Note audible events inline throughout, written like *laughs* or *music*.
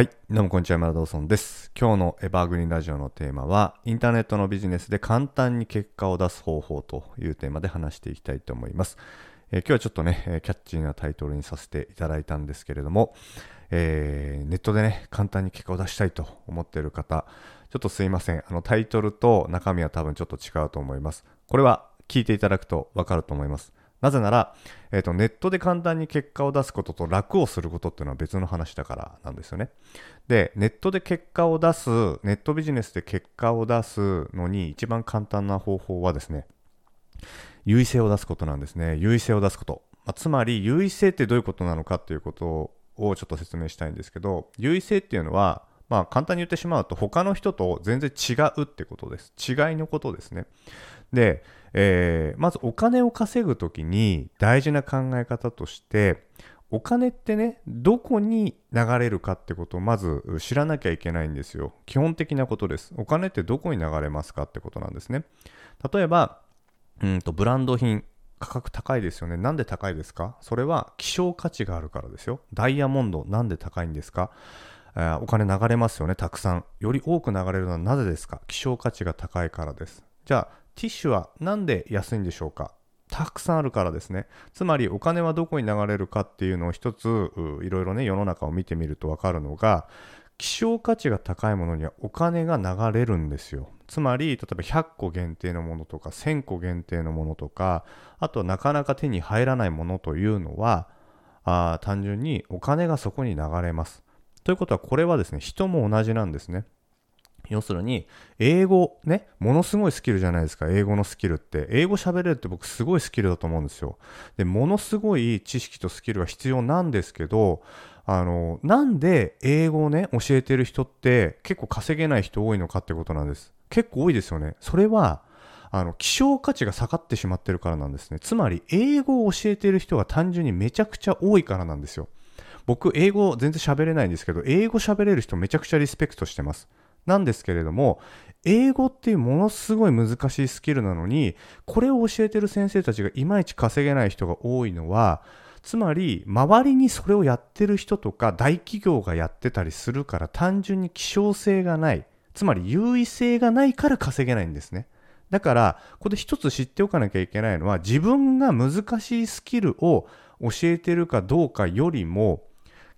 はい。どうもこんにちは、山田ドーソンです。今日のエバーグリーンラジオのテーマは、インターネットのビジネスで簡単に結果を出す方法というテーマで話していきたいと思います。えー今日はちょっとね、キャッチーなタイトルにさせていただいたんですけれども、えーネットでね、簡単に結果を出したいと思っている方、ちょっとすいません。あのタイトルと中身は多分ちょっと違うと思います。これは聞いていただくとわかると思います。なぜなら、えーと、ネットで簡単に結果を出すことと楽をすることっていうのは別の話だからなんですよね。で、ネットで結果を出す、ネットビジネスで結果を出すのに一番簡単な方法はですね、優位性を出すことなんですね。優位性を出すこと。まあ、つまり、優位性ってどういうことなのかっていうことをちょっと説明したいんですけど、優位性っていうのは、まあ、簡単に言ってしまうと、他の人と全然違うってことです。違いのことですね。で、えーまずお金を稼ぐときに大事な考え方として、お金ってね、どこに流れるかってことをまず知らなきゃいけないんですよ。基本的なことです。お金ってどこに流れますかってことなんですね。例えば、うんとブランド品、価格高いですよね。なんで高いですか？それは希少価値があるからですよ。ダイヤモンド、なんで高いんですか？えーお金流れますよね、たくさん。より多く流れるのはなぜですか？希少価値が高いからです。じゃあ、ティッシュはなんで安いんでしょうか？たくさんあるからですね。つまりお金はどこに流れるかっていうのを一ついろいろね世の中を見てみると分かるのが希少価値が高いものにはお金が流れるんですよ。つまり例えば100個限定のものとか1000個限定のものとかあとはなかなか手に入らないものというのはあ単純にお金がそこに流れます。ということはこれはですね人も同じなんですね。要するに、英語ね、ものすごいスキルじゃないですか、英語のスキルって。英語喋れるって僕すごいスキルだと思うんですよ。で、ものすごい知識とスキルが必要なんですけど、あの、なんで英語をね、教えてる人って結構稼げない人多いのかってことなんです。結構多いですよね。それは、あの、希少価値が下がってしまってるからなんですね。つまり、英語を教えてる人が単純にめちゃくちゃ多いからなんですよ。僕、英語全然喋れないんですけど、英語喋れる人めちゃくちゃリスペクトしてます。なんですけれども、英語っていうものすごい難しいスキルなのに、これを教えてる先生たちがいまいち稼げない人が多いのは、つまり、周りにそれをやってる人とか大企業がやってたりするから単純に希少性がない。つまり優位性がないから稼げないんですね。だから、ここで一つ知っておかなきゃいけないのは、自分が難しいスキルを教えてるかどうかよりも、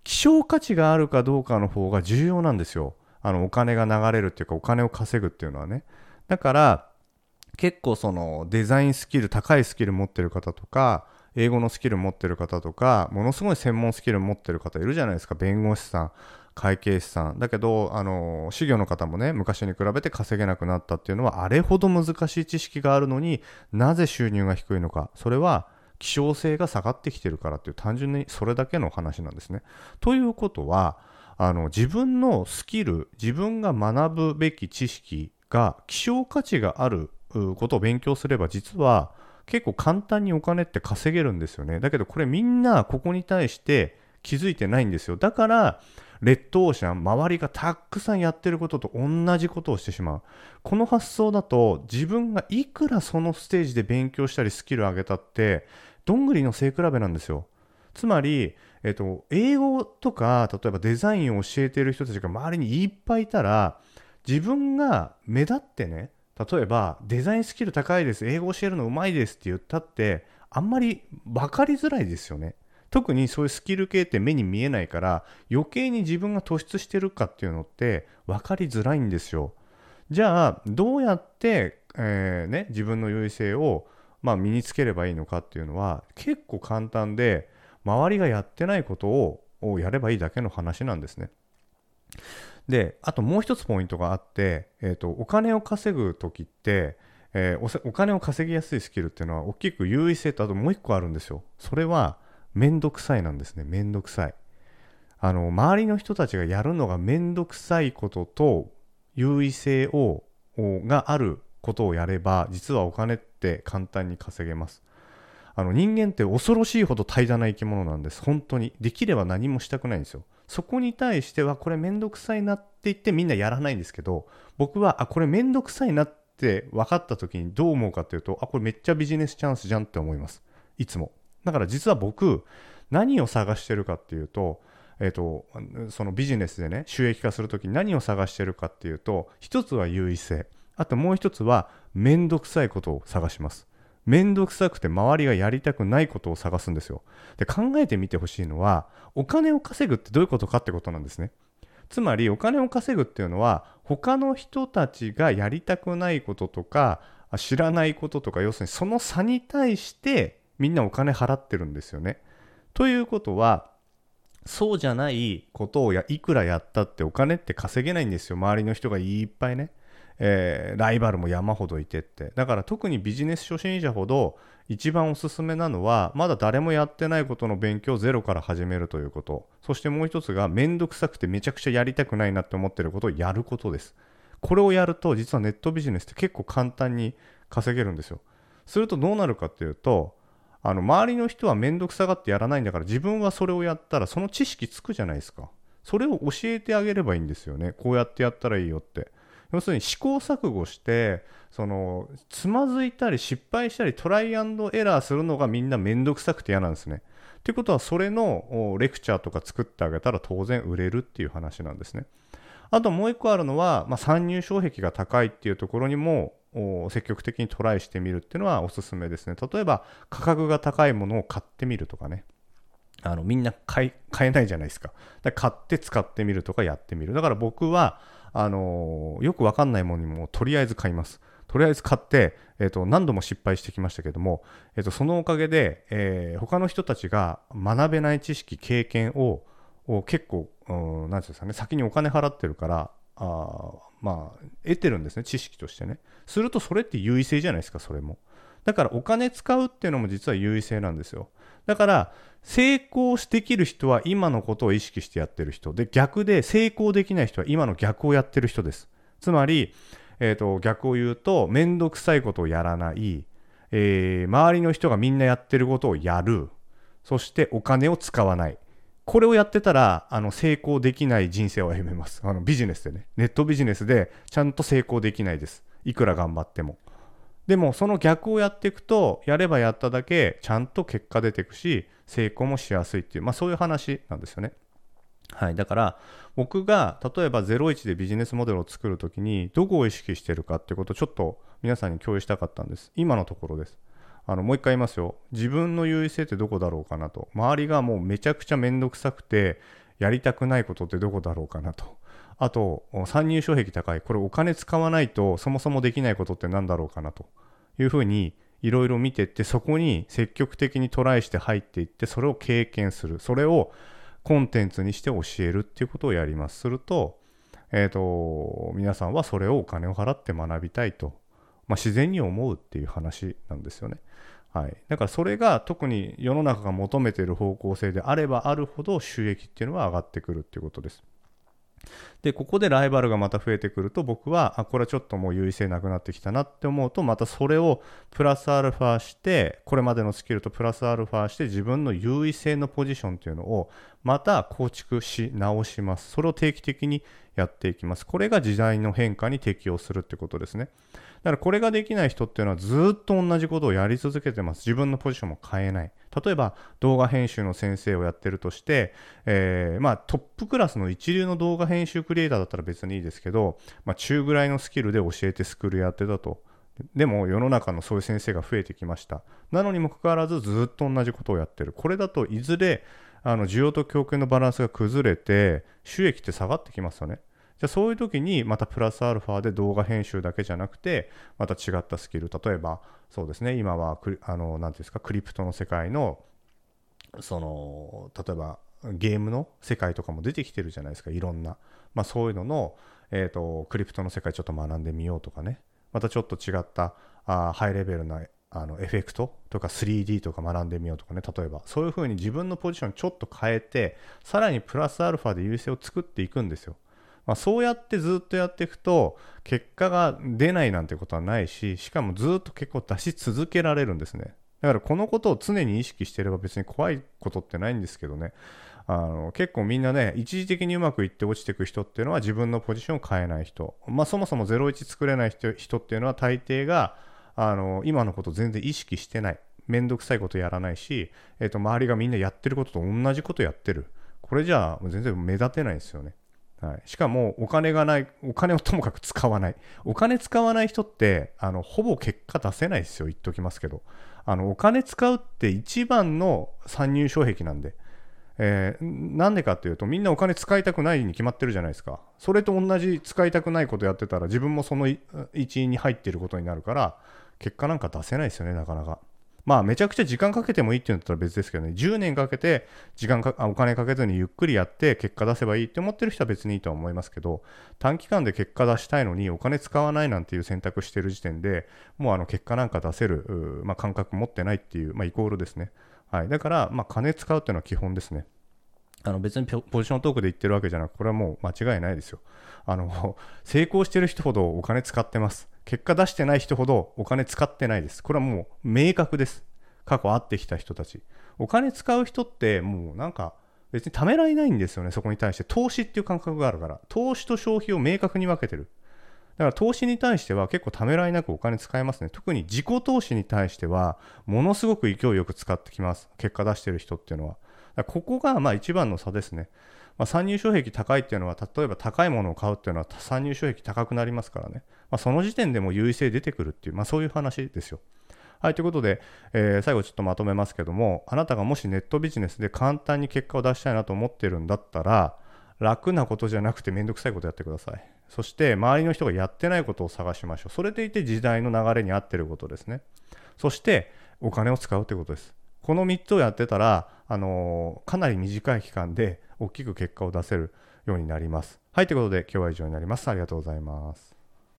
希少価値があるかどうかの方が重要なんですよ。あの、お金が流れるっていうか、お金を稼ぐっていうのはね。だから、結構そのデザインスキル、高いスキル持ってる方とか、英語のスキル持ってる方とか、ものすごい専門スキル持ってる方いるじゃないですか。弁護士さん、会計士さん。だけど、あの、修行の方もね、昔に比べて稼げなくなったっていうのは、あれほど難しい知識があるのになぜ収入が低いのか。それは、希少性が下がってきてるからっていう単純にそれだけの話なんですね。ということは、あの自分のスキル、自分が学ぶべき知識が希少価値があることを勉強すれば実は結構簡単にお金って稼げるんですよね。だけどこれみんなここに対して気づいてないんですよ。だからレッドオーシャン、周りがたくさんやってることと同じことをしてしまう。この発想だと自分がいくらそのステージで勉強したりスキル上げたってどんぐりの背比べなんですよ。つまり、えっと、英語とか例えばデザインを教えている人たちが周りにいっぱいいたら自分が目立ってね例えばデザインスキル高いです英語教えるのうまいですって言ったってあんまり分かりづらいですよね。特にそういうスキル系って目に見えないから余計に自分が突出してるかっていうのって分かりづらいんですよ。じゃあどうやって、えーね、自分の優位性を、まあ、身につければいいのかっていうのは結構簡単で周りがやってないことをやればいいだけの話なんですね。で、あともう一つポイントがあって、えーと、お金を稼ぐ時って、えーお金を稼ぎやすいスキルっていうのは大きく優位性とあともう一個あるんですよ。それはめんどくさいなんですね。めんどくさい。あの、周りの人たちがやるのがめんどくさいことと優位性をがあることをやれば実はお金って簡単に稼げます。あの人間って恐ろしいほど怠惰な生き物なんです。本当に。できれば何もしたくないんですよ。そこに対してはこれめんどくさいなって言ってみんなやらないんですけど、僕はあ、これめんどくさいなって分かった時にどう思うかっていうと、あ、これめっちゃビジネスチャンスじゃんって思います。いつも。だから実は僕、何を探してるかっていうと、えーと、そのビジネスでね収益化するときに何を探してるかっていうと一つは優位性あともう一つは面倒くさいことを探します面倒くさくて周りがやりたくないことを探すんですよで考えてみてほしいのはお金を稼ぐってどういうことかってことなんですねつまりお金を稼ぐっていうのは他の人たちがやりたくないこととか知らないこととか要するにその差に対してみんなお金払ってるんですよね。ということはそうじゃないことをやいくらやったってお金って稼げないんですよ周りの人がいっぱいね。えー、ライバルも山ほどいてって。だから特にビジネス初心者ほど一番おすすめなのはまだ誰もやってないことの勉強をゼロから始めるということ。そしてもう一つが面倒くさくてめちゃくちゃやりたくないなって思ってることをやることです。これをやると実はネットビジネスって結構簡単に稼げるんですよ。するとどうなるかっていうとあの周りの人は面倒くさがってやらないんだから自分はそれをやったらその知識つくじゃないですか。それを教えてあげればいいんですよね。こうやってやったらいいよって。要するに試行錯誤してそのつまずいたり失敗したりトライアンドエラーするのがみんな面倒くさくて嫌なんですね。ということはそれのレクチャーとか作ってあげたら当然売れるっていう話なんですね。あともう一個あるのは、まあ、参入障壁が高いっていうところにも積極的にトライしてみるっていうのはおすすめですね。例えば価格が高いものを買ってみるとかね。あのみんな買えないじゃないですか。か買って使ってみるとかやってみる。だから僕はあのよくわかんないものにもとりあえず買います。とりあえず買って、えーと、何度も失敗してきましたけども、えーと、そのおかげで、えー、他の人たちが学べない知識経験を結構何て言うんですかね先にお金払ってるからあまあ得てるんですね知識としてねするとそれって優位性じゃないですかそれもだからお金使うっていうのも実は優位性なんですよ。だから成功できる人は今のことを意識してやってる人。で逆で成功できない人は今の逆をやってる人です。つまり、えーと、逆を言うと面倒くさいことをやらない、えー、周りの人がみんなやってることをやる。そしてお金を使わない。これをやってたらあの成功できない人生を歩めます。あのビジネスでね。ネットビジネスでちゃんと成功できないです。いくら頑張っても。でもその逆をやっていくとやればやっただけちゃんと結果出ていくし成功もしやすいっていう、まあ、そういう話なんですよね。はい、だから僕が例えば01でビジネスモデルを作るときにどこを意識してるかってことをちょっと皆さんに共有したかったんです。今のところです。あのもう一回言いますよ。自分の優位性ってどこだろうかなと。周りがもうめちゃくちゃめんどくさくてやりたくないことってどこだろうかなと。あと、参入障壁高い。これお金使わないとそもそもできないことって何だろうかなというふうにいろいろ見てってそこに積極的にトライして入っていってそれを経験する。それをコンテンツにして教えるっていうことをやります。すると、えっ、ー、と、皆さんはそれをお金を払って学びたいと、まあ、自然に思うっていう話なんですよね。はい、だからそれが特に世の中が求めている方向性であればあるほど収益っていうのは上がってくるっていうことです。で、ここでライバルがまた増えてくると僕は、あ、これはちょっともう優位性なくなってきたなって思うと、またそれをプラスアルファして、これまでのスキルとプラスアルファして自分の優位性のポジションっていうのをまた構築し直します。それを定期的にやっていきます。これが時代の変化に適応するってことですね。だからこれができない人っていうのはずっと同じことをやり続けてます。自分のポジションも変えない。例えば動画編集の先生をやってるとして、えー、まあ、トップクラスの一流の動画編集クリエイターだったら別にいいですけど、まあ、中ぐらいのスキルで教えてスクールやってたと。でも世の中のそういう先生が増えてきました。なのにもかかわらずずっと同じことをやってる。これだといずれあの需要と供給のバランスが崩れて収益って下がってきますよね。じゃあそういう時にまたプラスアルファで動画編集だけじゃなくてまた違ったスキル例えばそうですね今はあの何ていうんですかクリプトの世界のその例えばゲームの世界とかも出てきてるじゃないですかいろんな、まあ、そういうのの、えーと、クリプトの世界ちょっと学んでみようとかねまたちょっと違ったあハイレベルなあのエフェクトとか 3D とか学んでみようとかね。例えばそういうふうに自分のポジションちょっと変えてさらにプラスアルファで優勢を作っていくんですよ。まあ、そうやってずっとやっていくと結果が出ないなんてことはないししかもずっと結構出し続けられるんですね。だからこのことを常に意識してれば別に怖いことってないんですけどね。あの結構みんなね一時的にうまくいって落ちていく人っていうのは自分のポジションを変えない人、まあ、そもそも01作れない人っていうのは大抵があの今のこと全然意識してない。めんどくさいことやらないし、えー、と周りがみんなやってることと同じことやってる。これじゃあ全然目立てないですよね。はい、しかもお金がないお金をともかく使わない。お金使わない人ってあのほぼ結果出せないですよ。言っときますけど。あのお金使うって一番の参入障壁なんで、えー、なんでかっていうとみんなお金使いたくないに決まってるじゃないですかそれと同じ使いたくないことやってたら自分もその一員に入っていることになるから結果なんか出せないですよねなかなか。まあめちゃくちゃ時間かけてもいいっていうんだったら別ですけどね、10年かけて時間かお金かけずにゆっくりやって結果出せばいいって思ってる人は別にいいとは思いますけど、短期間で結果出したいのにお金使わないなんていう選択してる時点でもうあの結果なんか出せる、まあ、感覚持ってないっていう、まあ、イコールですね。はい、だから、まあ、金使うっていうのは基本ですね。あの別にポジショントークで言ってるわけじゃなくこれはもう間違いないですよ。あの *laughs* 成功してる人ほどお金使ってます。結果出してない人ほどお金使ってないです。これはもう明確です。過去会ってきた人たち。お金使う人ってもうなんか別にためられないんですよね、そこに対して。投資っていう感覚があるから。投資と消費を明確に分けてる。だから投資に対しては結構ためらいなくお金使えますね。特に自己投資に対してはものすごく勢いよく使ってきます。結果出してる人っていうのは。ここがまあ一番の差ですね。まあ、参入障壁高いっていうのは、例えば高いものを買うっていうのは参入障壁高くなりますからね。まあ、その時点でも優位性出てくるっていう、まあ、そういう話ですよ。はい、ということで、えー、最後ちょっとまとめますけども、あなたがもしネットビジネスで簡単に結果を出したいなと思ってるんだったら、楽なことじゃなくてめんどくさいことやってください。そして周りの人がやってないことを探しましょう。それでいて時代の流れに合ってることですね。そしてお金を使うということです。この3つをやってたら、あのー、かなり短い期間で大きく結果を出せるようになります。はい、ということで今日は以上になります。ありがとうございます。